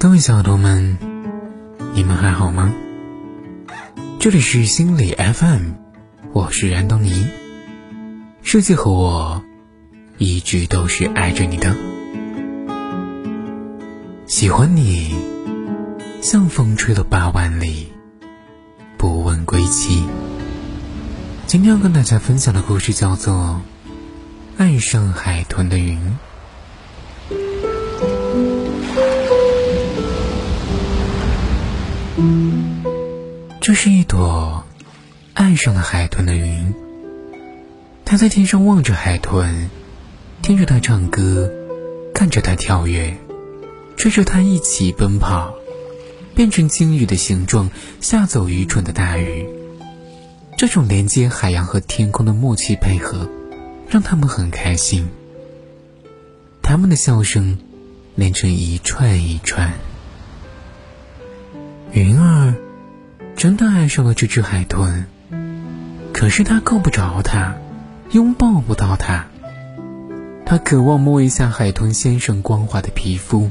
各位小耳朵们，你们还好吗？这里是心理 FM，我是安东尼。世界和我一直都是爱着你的，喜欢你，像风吹了八万里，不问归期。今天要跟大家分享的故事叫做《爱上海豚的云》。这是一朵爱上了海豚的云。它在天上望着海豚，听着它唱歌，看着它跳跃，追着它一起奔跑，变成鲸鱼的形状，吓走愚蠢的大鱼。这种连接海洋和天空的默契配合，让他们很开心。他们的笑声连成一串一串。云儿。真的爱上了这只海豚，可是他够不着它，拥抱不到它。他渴望摸一下海豚先生光滑的皮肤，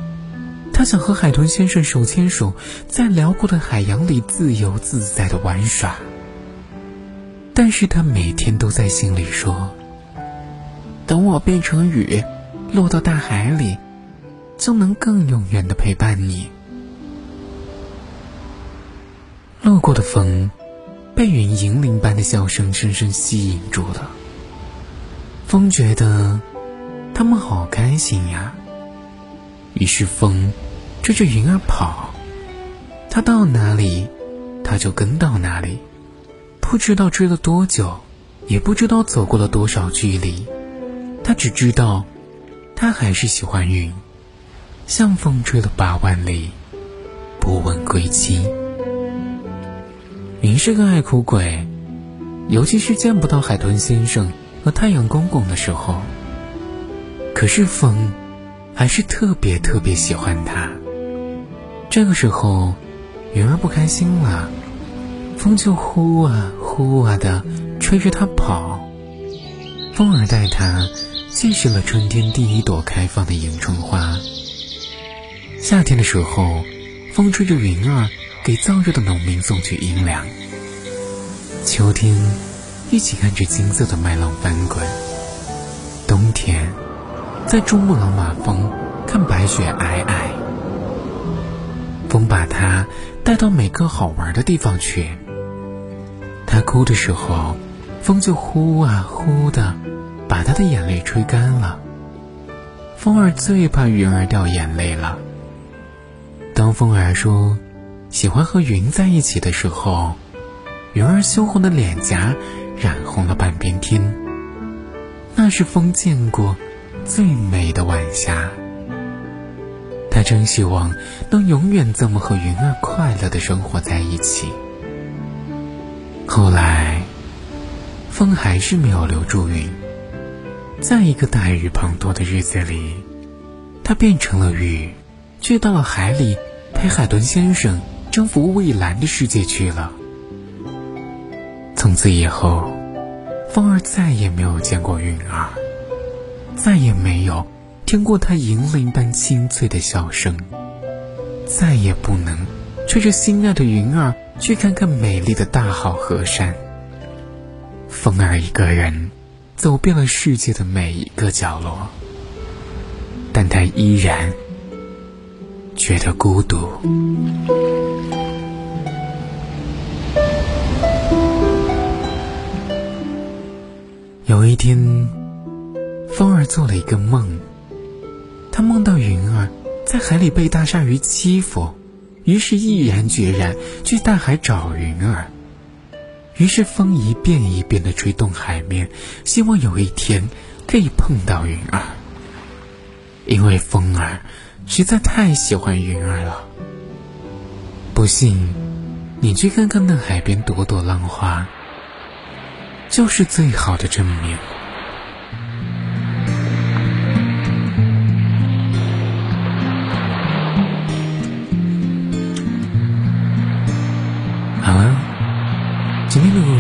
他想和海豚先生手牵手，在辽阔的海洋里自由自在的玩耍。但是他每天都在心里说：“等我变成雨，落到大海里，就能更永远的陪伴你。”路过的风，被云银铃般的笑声深深吸引住了。风觉得他们好开心呀，于是风追着云儿跑，它到哪里，它就跟到哪里。不知道追了多久，也不知道走过了多少距离，他只知道，他还是喜欢云，像风吹了八万里，不问归期。云是个爱哭鬼，尤其是见不到海豚先生和太阳公公的时候。可是风，还是特别特别喜欢他。这个时候，云儿不开心了，风就呼啊呼啊的吹着它跑。风儿带它见识了春天第一朵开放的迎春花。夏天的时候，风吹着云儿。给燥热的农民送去阴凉。秋天，一起看着金色的麦浪翻滚。冬天，在珠穆朗玛峰看白雪皑皑。风把它带到每个好玩的地方去。他哭的时候，风就呼啊呼的，把他的眼泪吹干了。风儿最怕云儿掉眼泪了。当风儿说。喜欢和云在一起的时候，云儿羞红的脸颊染红了半边天。那是风见过最美的晚霞。他真希望能永远这么和云儿快乐的生活在一起。后来，风还是没有留住云。在一个大雨滂沱的日子里，它变成了雨，却到了海里陪海豚先生。征服蔚蓝的世界去了。从此以后，风儿再也没有见过云儿，再也没有听过她银铃般清脆的笑声，再也不能吹着心爱的云儿去看看美丽的大好河山。风儿一个人走遍了世界的每一个角落，但他依然觉得孤独。有一天，风儿做了一个梦，他梦到云儿在海里被大鲨鱼欺负，于是毅然决然去大海找云儿。于是风一遍一遍的吹动海面，希望有一天可以碰到云儿。因为风儿实在太喜欢云儿了。不信，你去看看那海边朵朵浪花。就是最好的证明。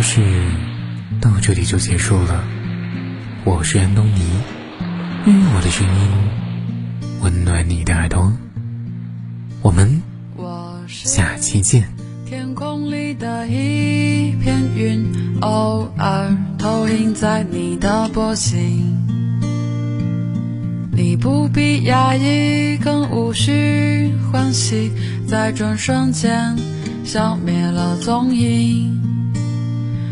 事到这里就结束了。我是安东尼，用我的声音温暖你的耳朵。我们下期见。天空里的一片云，偶尔投影在你的波心。你不必压抑，更无需欢喜，在转瞬间消灭了踪影。